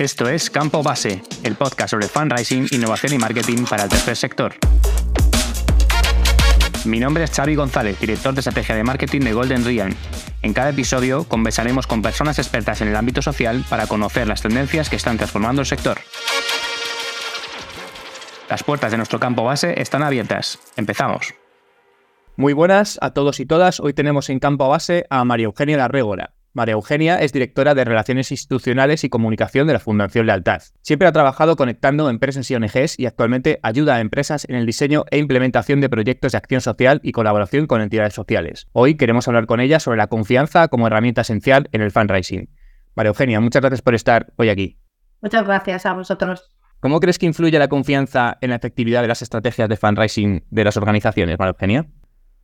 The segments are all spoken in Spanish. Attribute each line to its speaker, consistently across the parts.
Speaker 1: Esto es Campo Base, el podcast sobre fundraising, innovación y marketing para el tercer sector. Mi nombre es Xavi González, director de estrategia de marketing de Golden Realm. En cada episodio conversaremos con personas expertas en el ámbito social para conocer las tendencias que están transformando el sector. Las puertas de nuestro campo base están abiertas. Empezamos.
Speaker 2: Muy buenas a todos y todas. Hoy tenemos en campo base a María Eugenia Larrégora. María Eugenia es directora de Relaciones Institucionales y Comunicación de la Fundación Lealtad. Siempre ha trabajado conectando empresas y ONGs y actualmente ayuda a empresas en el diseño e implementación de proyectos de acción social y colaboración con entidades sociales. Hoy queremos hablar con ella sobre la confianza como herramienta esencial en el fundraising. María Eugenia, muchas gracias por estar hoy aquí.
Speaker 3: Muchas gracias a vosotros.
Speaker 2: ¿Cómo crees que influye la confianza en la efectividad de las estrategias de fundraising de las organizaciones, María Eugenia?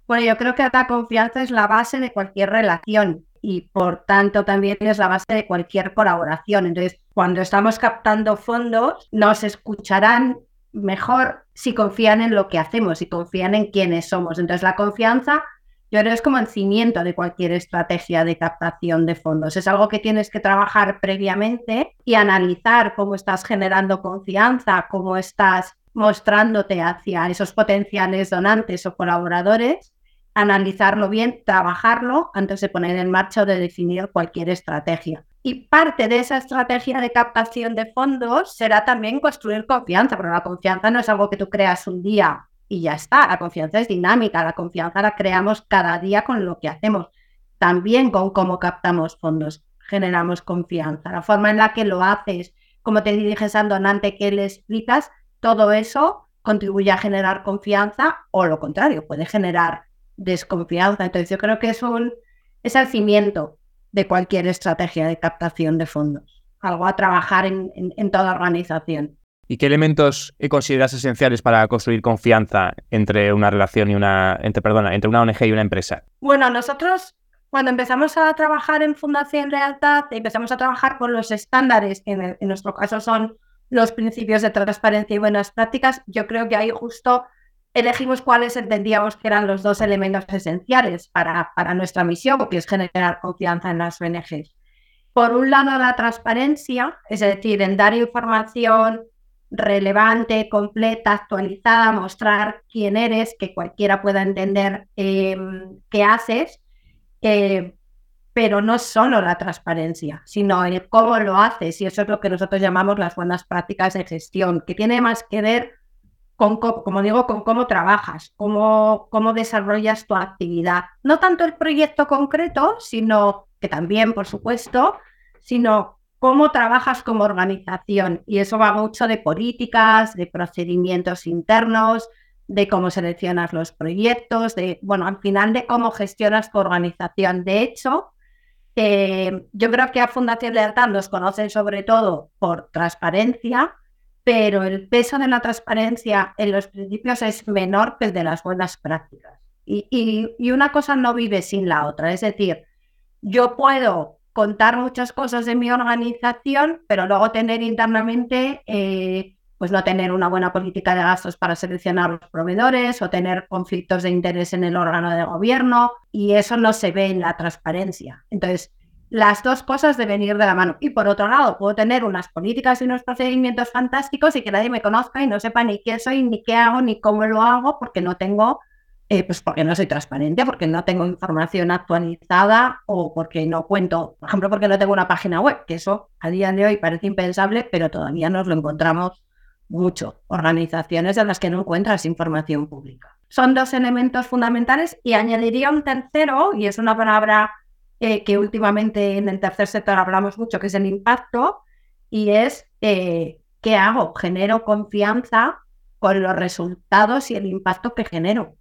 Speaker 3: Bueno, yo creo que la confianza es la base de cualquier relación y por tanto también es la base de cualquier colaboración. Entonces, cuando estamos captando fondos, nos escucharán mejor si confían en lo que hacemos, si confían en quiénes somos. Entonces, la confianza yo creo es como el cimiento de cualquier estrategia de captación de fondos. Es algo que tienes que trabajar previamente y analizar cómo estás generando confianza, cómo estás mostrándote hacia esos potenciales donantes o colaboradores analizarlo bien, trabajarlo antes de poner en marcha o de definir cualquier estrategia. Y parte de esa estrategia de captación de fondos será también construir confianza, pero la confianza no es algo que tú creas un día y ya está. La confianza es dinámica, la confianza la creamos cada día con lo que hacemos, también con cómo captamos fondos, generamos confianza. La forma en la que lo haces, cómo te diriges al donante, qué le explicas, todo eso contribuye a generar confianza o lo contrario, puede generar desconfianza. Entonces yo creo que es, un, es el cimiento de cualquier estrategia de captación de fondos, algo a trabajar en, en, toda organización.
Speaker 2: ¿Y qué elementos consideras esenciales para construir confianza entre una relación y una, entre, perdona, entre una ONG y una empresa?
Speaker 3: Bueno, nosotros cuando empezamos a trabajar en Fundación Lealtad, empezamos a trabajar con los estándares, que en, en nuestro caso son los principios de transparencia y buenas prácticas, yo creo que ahí justo elegimos cuáles entendíamos que eran los dos elementos esenciales para, para nuestra misión, que es generar confianza en las ONGs. Por un lado, la transparencia, es decir, en dar información relevante, completa, actualizada, mostrar quién eres, que cualquiera pueda entender em, qué haces, eh, pero no solo la transparencia, sino el cómo lo haces, y eso es lo que nosotros llamamos las buenas prácticas de gestión, que tiene más que ver con, como digo, con cómo trabajas, cómo, cómo desarrollas tu actividad. No tanto el proyecto concreto, sino que también, por supuesto, sino cómo trabajas como organización. Y eso va mucho de políticas, de procedimientos internos, de cómo seleccionas los proyectos, de, bueno, al final de cómo gestionas tu organización. De hecho, eh, yo creo que a Fundación Lealtad nos conocen sobre todo por transparencia, pero el peso de la transparencia en los principios es menor que el de las buenas prácticas. Y, una cosa no vive sin la otra. Es decir, yo puedo contar muchas cosas de mi organización, pero luego tener internamente, eh, pues no tener una buena política de gastos para seleccionar los proveedores o tener conflictos de interés en el órgano de gobierno y eso no se ve en la transparencia. Entonces, las dos cosas deben ir de la mano. Y por otro lado, puedo tener unas políticas y unos procedimientos fantásticos y que nadie me conozca y no sepa ni quién soy, ni qué hago, ni cómo lo hago, porque no tengo, eh, pues porque no soy transparente, porque no tengo información actualizada o porque no cuento, por ejemplo, porque no tengo una página web, que eso a día de hoy parece impensable, pero todavía nos lo encontramos mucho. Organizaciones en las que no encuentras información pública. Son dos elementos fundamentales y añadiría un tercero, y es una palabra eh, que últimamente en el tercer sector hablamos mucho, que es el impacto, y es eh, qué hago, genero confianza con los resultados y el impacto que genero.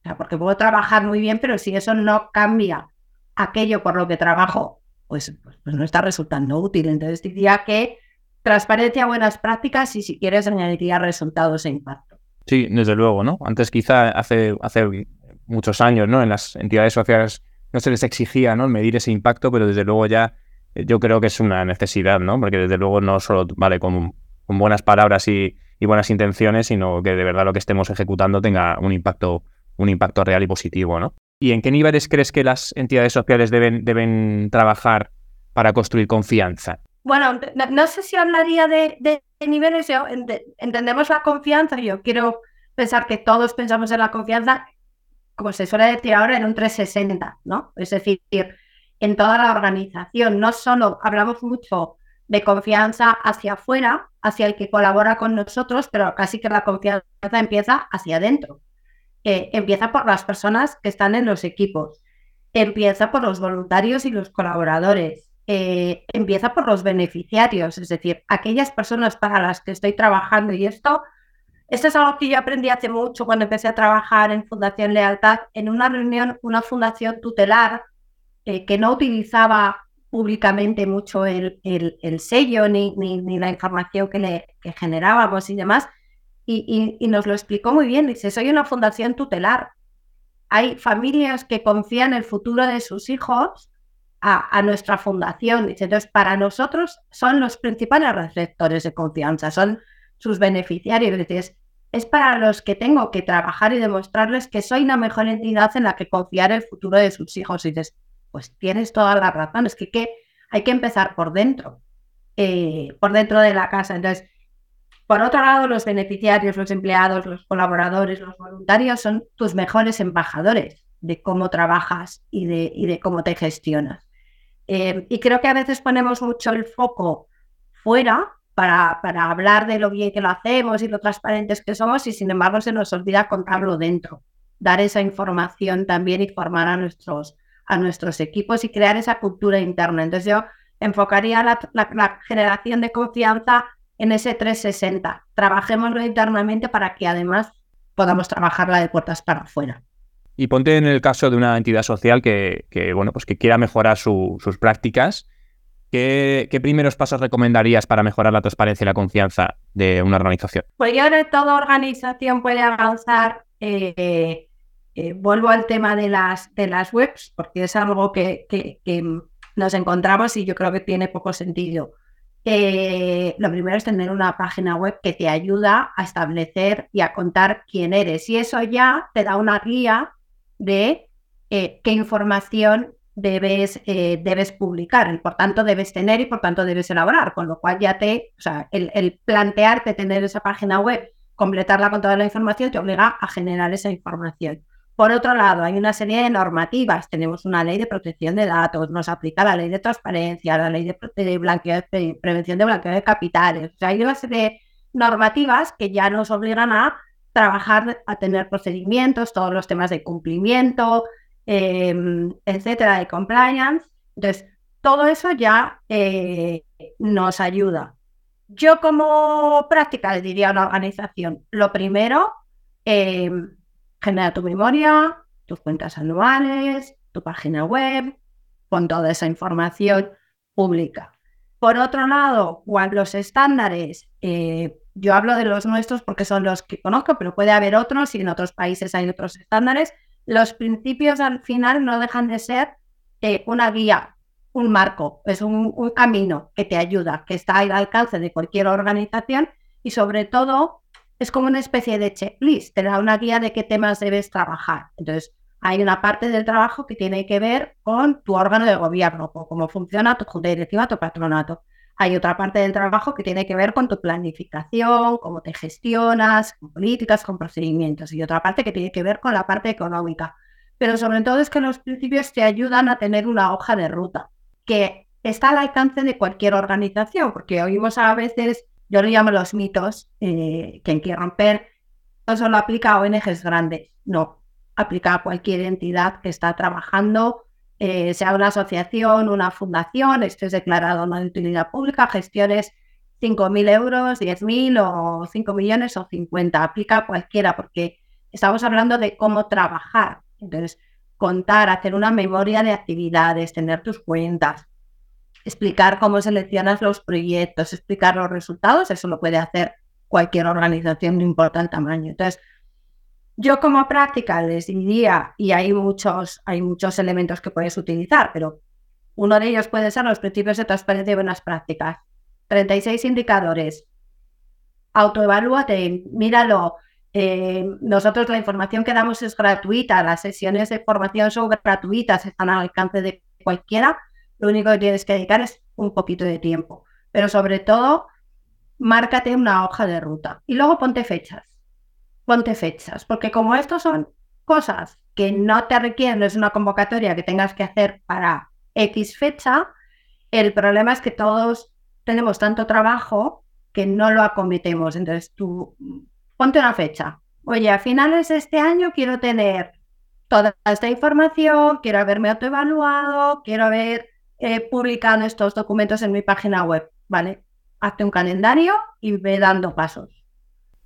Speaker 3: O sea, porque puedo trabajar muy bien, pero si eso no cambia aquello por lo que trabajo, pues, pues, pues no está resultando útil. Entonces diría que transparencia, buenas prácticas y si quieres añadiría resultados e impacto.
Speaker 2: Sí, desde luego, ¿no? Antes quizá hace, hace muchos años, ¿no? En las entidades sociales no se les exigía ¿no? medir ese impacto, pero desde luego ya eh, yo creo que es una necesidad, ¿no? Porque desde luego no solo vale con, buenas palabras y, buenas intenciones, sino que de verdad lo que estemos ejecutando tenga un impacto, un impacto real y positivo, ¿no? ¿Y en qué niveles crees que las entidades sociales deben, deben trabajar para construir confianza?
Speaker 3: Bueno, no, sé si hablaría de, niveles, yo, entendemos la confianza, yo quiero pensar que todos pensamos en la confianza, como se suele decir ahora, en un 360, ¿no? Es decir, en toda la organización, no solo hablamos mucho de confianza hacia afuera, hacia el que colabora con nosotros, pero casi que la confianza empieza hacia adentro. Empieza por las personas que están en los equipos, empieza por los voluntarios y los colaboradores, eh, empieza por los beneficiarios, es decir, aquellas personas para las que estoy trabajando. Y esto, esto es algo que yo aprendí hace mucho cuando empecé a trabajar en Fundación Lealtad, en una reunión, una fundación tutelar eh, que no utilizaba públicamente mucho el, el, sello ni, ni, la información que, le, generábamos y demás. Y, y, nos lo explicó muy bien. Dice, soy una fundación tutelar. Hay familias que confían el futuro de sus hijos a, nuestra fundación. Entonces, para nosotros son los principales receptores de confianza, son sus beneficiarios. Es, es para los que tengo que trabajar y demostrarles que soy una mejor entidad en la que confiar el futuro de sus hijos. Y dices, pues tienes toda la razón, es que, que hay que empezar por dentro, eh, por dentro de la casa. Entonces, por otro lado, los beneficiarios, los empleados, los colaboradores, los voluntarios son tus mejores embajadores de cómo trabajas y de, y de cómo te gestionas. Eh, y creo que a veces ponemos mucho el foco fuera para, hablar de lo bien que lo hacemos y lo transparentes que somos y sin embargo se nos olvida contarlo dentro, dar esa información también y formar a nuestros, a nuestros equipos y crear esa cultura interna. Entonces yo enfocaría la, la, generación de confianza en ese 360. Trabajémoslo internamente para que además podamos trabajarla de puertas para afuera.
Speaker 2: Y ponte en el caso de una entidad social que, bueno, pues que quiera mejorar sus prácticas. ¿Qué, primeros pasos recomendarías para mejorar la transparencia y la confianza de una organización?
Speaker 3: Pues yo creo toda organización puede avanzar. Eh, eh, vuelvo al tema de las, de las webs, porque es algo que, que, nos encontramos y yo creo que tiene poco sentido. Eh, lo primero es tener una página web que te ayuda a establecer y a contar quién eres. Y eso ya te da una guía de qué información debes, eh, debes publicar, y por tanto debes tener y por tanto debes elaborar, con lo cual ya te, o sea, el, el plantearte tener esa página web, completarla con toda la información, te obliga a generar esa información. Por otro lado, hay una serie de normativas. Tenemos una ley de protección de datos, nos aplica la ley de transparencia, la ley de, prevención de blanqueo de capitales. O sea, hay una serie de normativas que ya nos obligan a trabajar a tener procedimientos, todos los temas de cumplimiento, em, etcétera, de compliance. Entonces, todo eso ya eh, nos ayuda. Yo como práctica diría a una organización, lo primero, em, genera tu memoria, tus cuentas anuales, tu página web, con toda esa información pública. Por otro lado, los estándares, eh, yo hablo de los nuestros porque son los que conozco, pero puede haber otros y en otros países hay otros estándares. Los principios al final no dejan de ser eh, una guía, un marco, es un, camino que te ayuda, que está al alcance de cualquier organización y sobre todo es como una especie de checklist, te da una guía de qué temas debes trabajar. Entonces, hay una parte del trabajo que tiene que ver con tu órgano de gobierno, con cómo funciona tu junta directiva, tu patronato. Hay otra parte del trabajo que tiene que ver con tu planificación, cómo te gestionas, con políticas, con procedimientos, y otra parte que tiene que ver con la parte económica. Pero sobre todo es que los principios te ayudan a tener una hoja de ruta que está al alcance de cualquier organización, porque oímos a veces, yo lo llamo los mitos, eh, que hay que romper, no solo aplica a ONGs grandes, no, aplica a cualquier entidad que está trabajando eh, sea una asociación, una fundación, esto es declarado no de utilidad pública, gestiones 5.000 euros, 10.000 o 5 millones o 50, aplica cualquiera porque estamos hablando de cómo trabajar. Entonces, contar, hacer una memoria de actividades, tener tus cuentas, explicar cómo seleccionas los proyectos, explicar los resultados, eso lo puede hacer cualquier organización, no importa el tamaño. Entonces, yo como práctica les diría, y hay muchos, hay muchos elementos que puedes utilizar, pero uno de ellos puede ser los principios de transparencia y buenas prácticas. 36 indicadores. Autoevalúate, míralo. Eh, nosotros la información que damos es gratuita, las sesiones de formación son gratuitas, están al alcance de cualquiera. Lo único que tienes que dedicar es un poquito de tiempo. pero sobre todo, márcate una hoja de ruta y luego ponte fechas. Ponte fechas, porque como estos son cosas que no te requieren, no es una convocatoria que tengas que hacer para X fecha, el problema es que todos tenemos tanto trabajo que no lo acometemos. Entonces tú ponte una fecha. Oye, a finales de este año quiero tener toda esta información, quiero haberme autoevaluado, quiero haber eh, publicado estos documentos en mi página web, ¿vale? Hazte un calendario y ve dando pasos.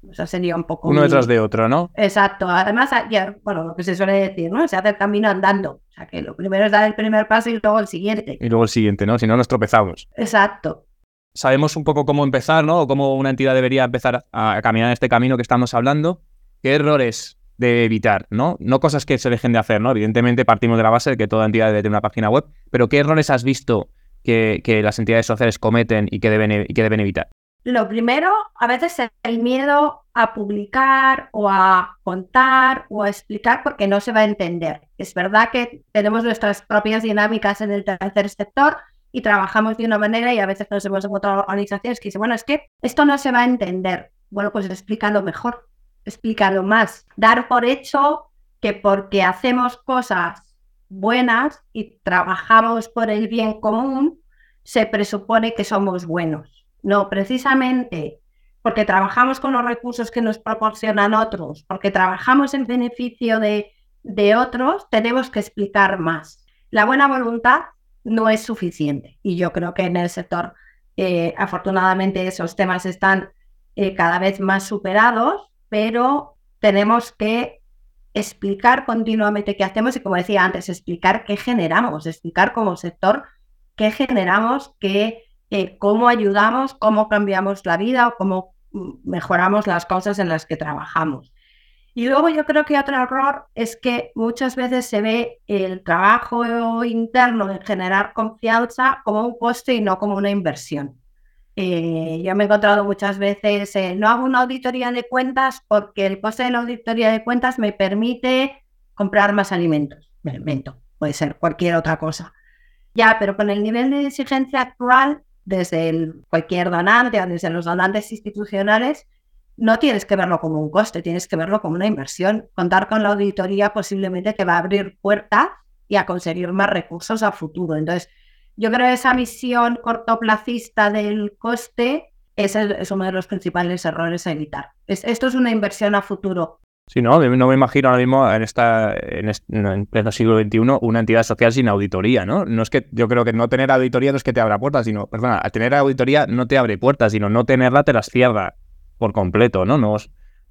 Speaker 3: O sea, sería un poco...
Speaker 2: Uno detrás de otro, ¿no?
Speaker 3: Exacto. Además, ya, bueno, lo que se suele decir, ¿no? Se hace el camino andando. O sea, que lo primero es dar el primer paso y luego el siguiente.
Speaker 2: Y luego el siguiente, ¿no? Si no, nos tropezamos.
Speaker 3: Exacto.
Speaker 2: Sabemos un poco cómo empezar, ¿no? O cómo una entidad debería empezar a caminar este camino que estamos hablando. ¿Qué errores de evitar, ¿no? No cosas que se dejen de hacer, ¿no? Evidentemente partimos de la base de que toda entidad debe tener una página web, pero ¿qué errores has visto que, las entidades sociales cometen y que, deben, y que deben evitar?
Speaker 3: Lo primero, a veces es el miedo a publicar o a contar o a explicar porque no se va a entender. Es verdad que tenemos nuestras propias dinámicas en el tercer sector y trabajamos de una manera y a veces nos hemos encontrado organizaciones que dicen, bueno, es que esto no se va a entender. Bueno, pues explícalo mejor explicarlo más, dar por hecho que porque hacemos cosas buenas y trabajamos por el bien común, se presupone que somos buenos. No, precisamente porque trabajamos con los recursos que nos proporcionan otros, porque trabajamos en beneficio de, de otros, tenemos que explicar más. La buena voluntad no es suficiente y yo creo que en el sector, eh, afortunadamente, esos temas están eh, cada vez más superados pero tenemos que explicar continuamente qué hacemos y, como decía antes, explicar qué generamos, explicar como sector qué generamos, qué, eh, cómo ayudamos, cómo cambiamos la vida o cómo mm, mejoramos las cosas en las que trabajamos. Y luego yo creo que otro error es que muchas veces se ve el trabajo interno de generar confianza como un coste y no como una inversión. Eh, yo me he encontrado muchas veces, eh, no hago una auditoría de cuentas porque el coste de la auditoría de cuentas me permite comprar más alimentos. Me invento, puede ser cualquier otra cosa. Ya, pero con el nivel de exigencia actual, desde cualquier donante, desde los donantes institucionales, no tienes que verlo como un coste, tienes que verlo como una inversión. Contar con la auditoría posiblemente te va a abrir puertas y a conseguir más recursos a futuro. Entonces, yo creo que esa visión cortoplacista del coste es, es uno de los principales errores a evitar. esto es una inversión a futuro.
Speaker 2: Sí, no, no me imagino ahora mismo en esta en, pleno siglo XXI una entidad social sin auditoría, ¿no? No es que yo creo que no tener auditoría no es que te abra puertas, sino, perdona, al tener auditoría no te abre puertas, sino no tenerla te las cierra por completo, ¿no? No,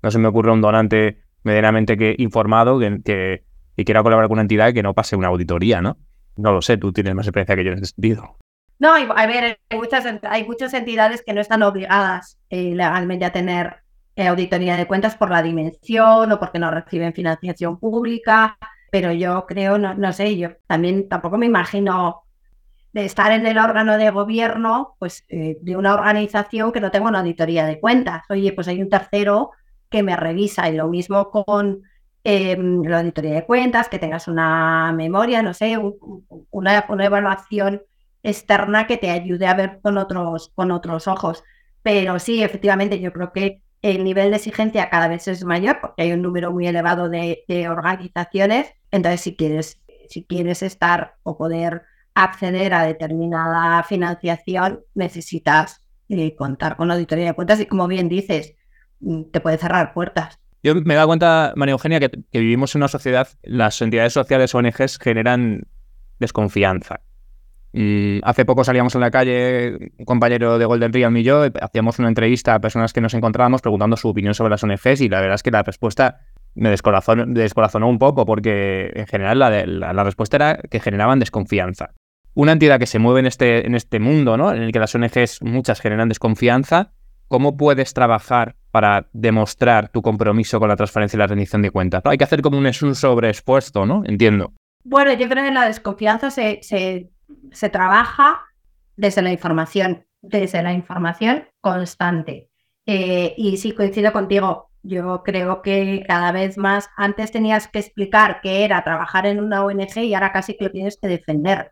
Speaker 2: no se me ocurre un donante medianamente que, informado que, que, quiera colaborar con una entidad que no pase una auditoría, ¿no? No lo sé, tú tienes más experiencia que yo en ese sentido.
Speaker 3: No, a ver, hay muchas, hay muchas entidades que no están obligadas eh, legalmente a tener auditoría de cuentas por la dimensión o porque no reciben financiación pública, pero yo creo, no, sé, yo también tampoco me imagino de estar en el órgano de gobierno pues, eh, de una organización que no tenga una auditoría de cuentas. Oye, pues hay un tercero que me revisa y lo mismo con Em, la auditoría de cuentas, que tengas una memoria, no sé, una, una, evaluación externa que te ayude a ver con otros, con otros ojos. Pero sí, efectivamente, yo creo que el nivel de exigencia cada vez es mayor porque hay un número muy elevado de, organizaciones. Entonces, si quieres, si quieres estar o poder acceder a determinada financiación, necesitas eh, contar con auditoría de cuentas y, como bien dices, mm, te puede cerrar puertas.
Speaker 2: Yo me he dado cuenta, María Eugenia, que, vivimos en una sociedad, las entidades sociales ONGs generan desconfianza. Y hace poco salíamos en la calle, un compañero de Golden Realm y yo, hacíamos una entrevista a personas que nos encontrábamos preguntando su opinión sobre las ONGs y la verdad es que la respuesta me descorazonó, un poco porque en general la, respuesta era que generaban desconfianza. Una entidad que se mueve en este, este mundo, ¿no? en el que las ONGs muchas generan desconfianza, ¿cómo puedes trabajar para demostrar tu compromiso con la transparencia y la rendición de cuentas? Hay que hacer como un, un sobreexpuesto, ¿no? Entiendo.
Speaker 3: Bueno, yo creo que la desconfianza se, trabaja desde la información, desde la información constante. Eh, y sí, coincido contigo. Yo creo que cada vez más, antes tenías que explicar qué era trabajar en una ONG y ahora casi que lo tienes que defender.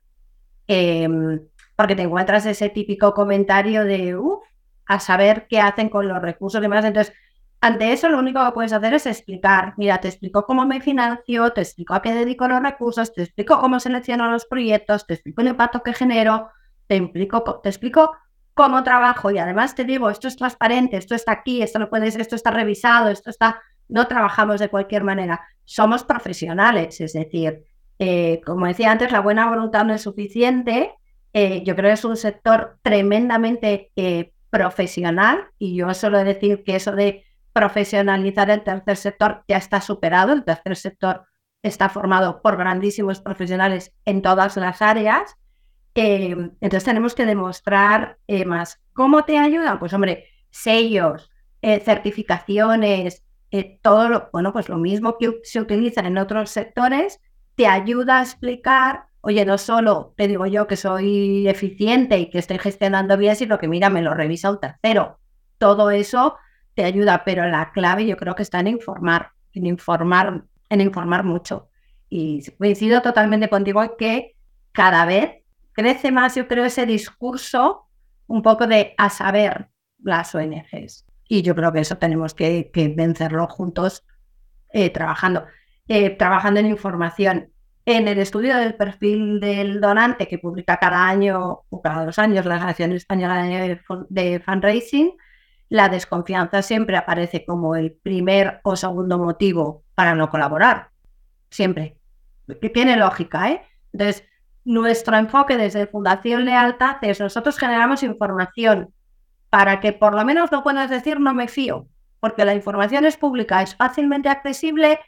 Speaker 3: Em, porque te encuentras ese típico comentario de, uff, a saber qué hacen con los recursos y demás. Entonces, ante eso lo único que puedes hacer es explicar, mira, te explico cómo me financio, te explico a qué dedico los recursos, te explico cómo selecciono los proyectos, te explico el impacto que genero, te explico, te explico cómo trabajo. Y además te digo, esto es transparente, esto está aquí, esto no puedes, esto está revisado, esto está, no trabajamos de cualquier manera, somos profesionales, es decir, eh, como decía antes, la buena voluntad no es suficiente, eh, yo creo que es un sector tremendamente eh, profesional y yo suelo decir que eso de profesionalizar el tercer sector ya está superado. El tercer sector está formado por grandísimos profesionales en todas las áreas. Eh, entonces tenemos que demostrar eh, más. ¿Cómo te ayudan? Pues hombre, sellos, eh, certificaciones, todo lo, bueno, pues lo mismo que se utiliza en otros sectores, te ayuda a explicar, oye, no solo te digo yo que soy eficiente y que estoy gestionando bien, sino que mira, me lo revisa un tercero. Todo eso te ayuda, pero la clave yo creo que está en informar, en informar, en informar mucho. Y coincido totalmente contigo que cada vez crece más, yo creo, ese discurso un poco de a saber las ONGs. Y yo creo que eso tenemos que, vencerlo juntos eh, trabajando. Eh, trabajando en información. En el estudio del perfil del donante que publica cada año o cada dos años la Asociación Española de Fundraising, la desconfianza siempre aparece como el primer o segundo motivo para no colaborar. Siempre. Tiene lógica, ¿eh? Entonces, nuestro enfoque desde Fundación Lealtad es nosotros generamos información para que por lo menos no puedas decir no me fío, porque la información es pública, es fácilmente accesible,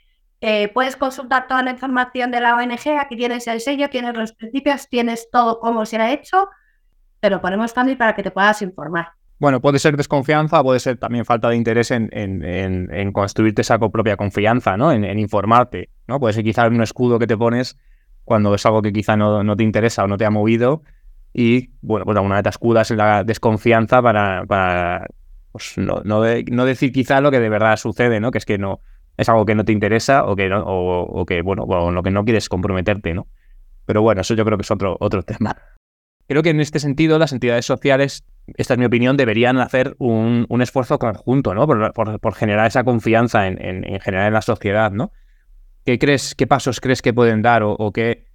Speaker 3: eh, puedes consultar toda la información de la ONG, aquí tienes el sello, tienes los principios, tienes todo cómo se ha hecho, pero ponemos fácil para que te puedas informar.
Speaker 2: Bueno, puede ser desconfianza, puede ser también falta de interés en, en, construirte esa propia confianza, ¿no? En, informarte, ¿no? Puede ser quizá un escudo que te pones cuando es algo que quizá no, te interesa o no te ha movido y, bueno, pues alguna vez te escudas en la desconfianza para, para pues no, no, decir quizá lo que de verdad sucede, ¿no? Que es que no es algo que no te interesa o que, no, o, que bueno, o lo que no quieres comprometerte, ¿no? Pero bueno, eso yo creo que es otro, otro tema. Creo que en este sentido las entidades sociales, esta es mi opinión, deberían hacer un, esfuerzo conjunto, ¿no? Por, generar esa confianza en, en, general en la sociedad, ¿no? ¿Qué crees, qué pasos crees que pueden dar o, qué,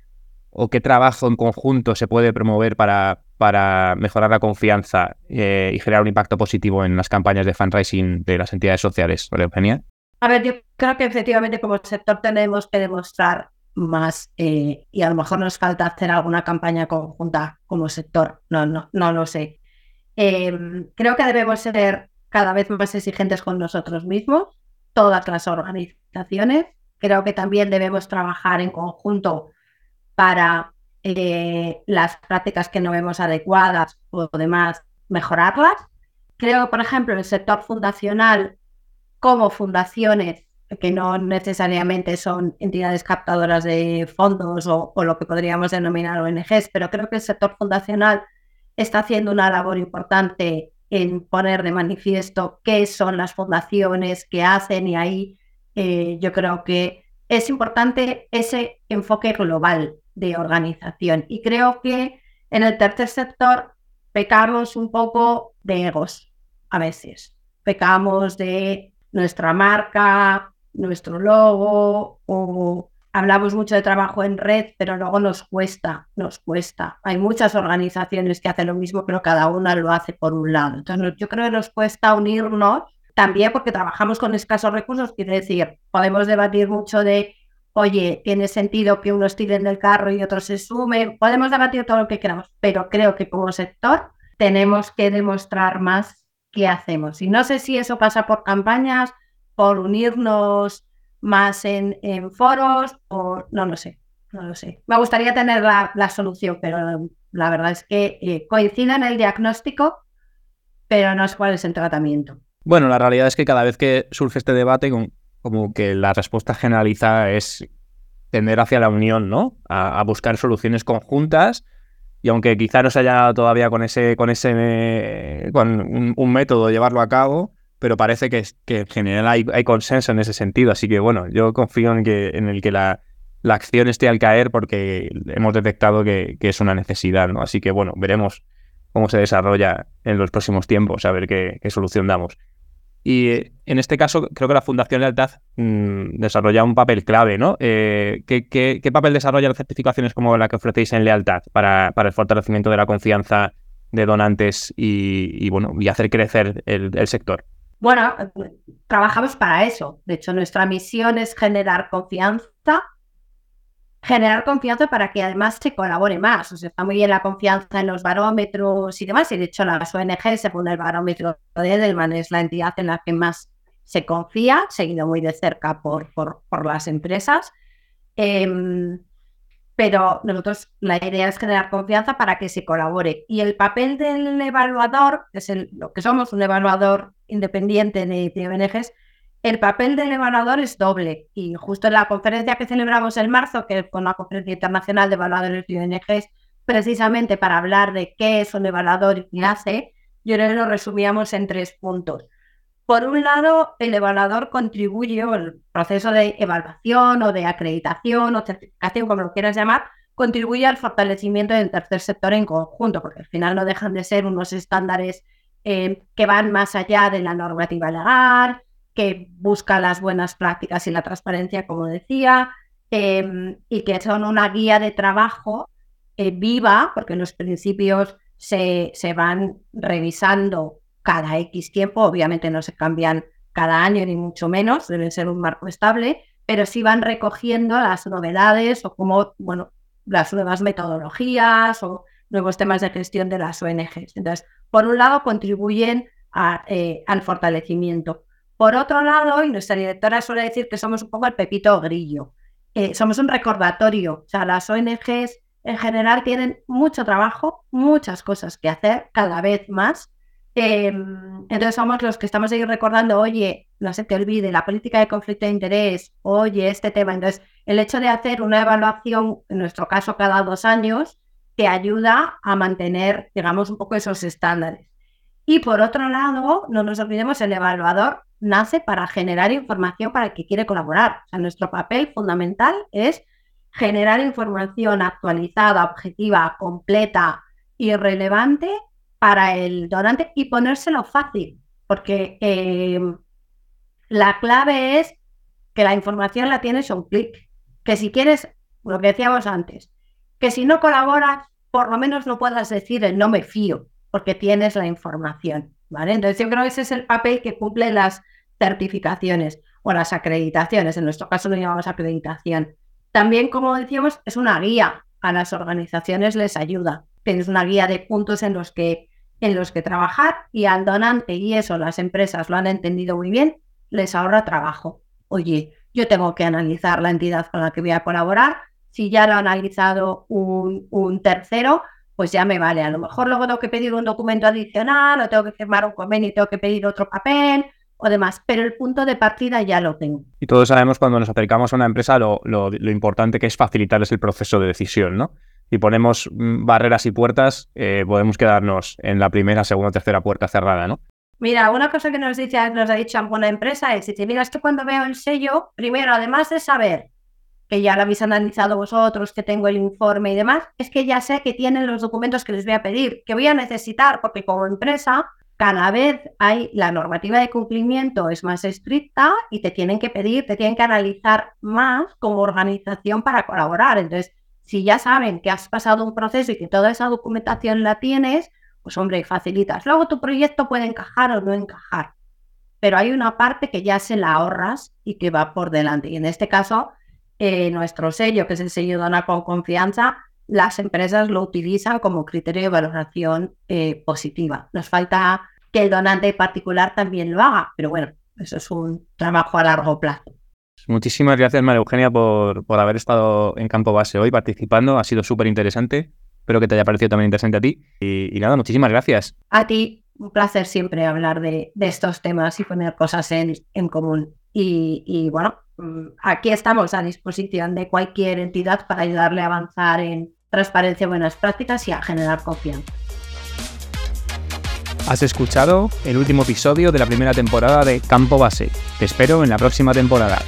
Speaker 2: o qué trabajo en conjunto se puede promover para, para mejorar la confianza eh, y generar un impacto positivo en las campañas de fundraising de las entidades sociales, Eugenia?
Speaker 3: A ver, yo creo que efectivamente como sector tenemos que demostrar más eh, y a lo mejor nos falta hacer alguna campaña conjunta como sector, no, no, no lo sé. Em, creo que debemos ser cada vez más exigentes con nosotros mismos, todas las organizaciones. Creo que también debemos trabajar en conjunto para eh, las prácticas que no vemos adecuadas o demás mejorarlas. Creo, por ejemplo, el sector fundacional como fundaciones que no necesariamente son entidades captadoras de fondos o, lo que podríamos denominar ONGs, pero creo que el sector fundacional está haciendo una labor importante en poner de manifiesto qué son las fundaciones, qué hacen y ahí eh, yo creo que es importante ese enfoque global de organización. Y creo que en el tercer sector pecamos un poco de egos a veces. Pecamos de nuestra marca, nuestro logo o hablamos mucho de trabajo en red, pero luego nos cuesta, nos cuesta. Hay muchas organizaciones que hacen lo mismo, pero cada una lo hace por un lado. Entonces yo creo que nos cuesta unirnos también porque trabajamos con escasos recursos, quiere decir, podemos debatir mucho de, oye, tiene sentido que unos tiren del carro y otros se sumen, podemos debatir todo lo que queramos, pero creo que como sector tenemos que demostrar más qué hacemos. Y no sé si eso pasa por campañas, por unirnos más en, foros o no lo sé, no lo sé. Me gustaría tener la, solución, pero la verdad es que eh, coincide en el diagnóstico, pero no es cuál es el tratamiento.
Speaker 2: Bueno, la realidad es que cada vez que surge este debate, como que la respuesta generalizada es tender hacia la unión, ¿no? A, buscar soluciones conjuntas. Y aunque quizá no se haya todavía con ese, con ese, con un, un método llevarlo a cabo, pero parece que, en general hay, consenso en ese sentido. Así que bueno, yo confío en, que, en el que la, acción esté al caer porque hemos detectado que, es una necesidad, ¿no? Así que bueno, veremos cómo se desarrolla en los próximos tiempos, a ver qué, solución damos. Y eh, en este caso, creo que la Fundación Lealtad mm, desarrolla un papel clave, ¿no? Eh, ¿qué, papel desarrolla las certificaciones como la que ofrecéis en Lealtad para, el fortalecimiento de la confianza de donantes y, bueno, y hacer crecer el sector?
Speaker 3: Bueno, trabajamos para eso. De hecho, nuestra misión es generar confianza generar confianza para que además se colabore más. O sea, está muy bien la confianza en los barómetros y demás. Y de hecho, las ONG, según el barómetro de Edelman, es la entidad en la que más se confía, seguido muy de cerca por, por, por las empresas. Em, pero nosotros la idea es generar confianza para que se colabore. Y el papel del evaluador, es el, lo que somos, un evaluador independiente de, de el papel del evaluador es doble y justo en la conferencia que celebramos en marzo, que con la Conferencia Internacional de Evaluadores de ONGs, precisamente para hablar de qué es un evaluador y qué hace, yo lo resumíamos en tres puntos. Por un lado, el evaluador contribuye al proceso de evaluación o de acreditación o certificación, como lo quieras llamar, contribuye al fortalecimiento del tercer sector en conjunto, porque al final no dejan de ser unos estándares eh, que van más allá de la normativa legal, que busca las buenas prácticas y la transparencia, como decía, em, y que son una guía de trabajo eh, viva, porque los principios se, se van revisando cada X tiempo, obviamente no se cambian cada año ni mucho menos, deben ser un marco estable, pero sí van recogiendo las novedades o como, bueno, las nuevas metodologías o nuevos temas de gestión de las ONGs. Entonces, por un lado, contribuyen eh, al fortalecimiento. Por otro lado, y nuestra directora suele decir que somos un poco el pepito grillo, somos un recordatorio. O sea, las ONGs en general tienen mucho trabajo, muchas cosas que hacer, cada vez más. Em, entonces somos los que estamos ahí recordando, oye, no se te olvide la política de conflicto de interés, oye, este tema. Entonces, el hecho de hacer una evaluación, en nuestro caso cada dos años, te ayuda a mantener, digamos, un poco esos estándares. Y por otro lado, no nos olvidemos, el evaluador nace para generar información para el que quiere colaborar. O sea, nuestro papel fundamental es generar información actualizada, objetiva, completa y relevante para el donante y ponérselo fácil, porque eh, la clave es que la información la tienes a un clic, que si quieres, lo que decíamos antes, que si no colaboras, por lo menos no puedas decir el no me fío, porque tienes la información, ¿vale? Entonces yo creo que ese es el papel que cumplen las certificaciones o las acreditaciones, en nuestro caso lo llamamos acreditación. También, como decíamos, es una guía, a las organizaciones les ayuda. Tienes una guía de puntos en los que en los que trabajar y al donante, y eso las empresas lo han entendido muy bien, les ahorra trabajo. Oye, yo tengo que analizar la entidad con la que voy a colaborar. Si ya lo ha analizado un, un tercero, pues ya me vale. A lo mejor luego tengo que pedir un documento adicional o tengo que firmar un convenio y tengo que pedir otro papel o demás, pero el punto de partida ya lo tengo.
Speaker 2: Y todos sabemos cuando nos acercamos a una empresa lo, lo, importante que es facilitarles el proceso de decisión, ¿no? Si ponemos mm, barreras y puertas, eh, podemos quedarnos en la primera, segunda, tercera puerta cerrada, ¿no?
Speaker 3: Mira, una cosa que nos, dice, ha dicho alguna empresa es, dice, mira, es que cuando veo el sello, primero, además de saber que ya lo habéis analizado vosotros, que tengo el informe y demás, es que ya sé que tienen los documentos que les voy a pedir, que voy a necesitar, porque como empresa, cada vez hay la normativa de cumplimiento es más estricta y te tienen que pedir, te tienen que analizar más como organización para colaborar. Entonces, si ya saben que has pasado un proceso y que toda esa documentación la tienes, pues hombre, facilitas. Luego tu proyecto puede encajar o no encajar, pero hay una parte que ya se la ahorras y que va por delante. Y en este caso, eh, nuestro sello, que es el sello Dona con Confianza, las empresas lo utilizan como criterio de valoración eh, positiva. Nos falta que el donante particular también lo haga, pero bueno, eso es un trabajo a largo plazo.
Speaker 2: Muchísimas gracias, María Eugenia, por, por haber estado en Campo Base hoy participando. Ha sido súper interesante. Espero que te haya parecido también interesante a ti. Y, nada, muchísimas gracias.
Speaker 3: A ti, un placer siempre hablar de, estos temas y poner cosas en, común. y, bueno, Mm, aquí estamos a disposición de cualquier entidad para ayudarle a avanzar en transparencia, buenas prácticas y a generar confianza.
Speaker 2: Has escuchado el último episodio de la primera temporada de Campo Base. Te espero en la próxima temporada.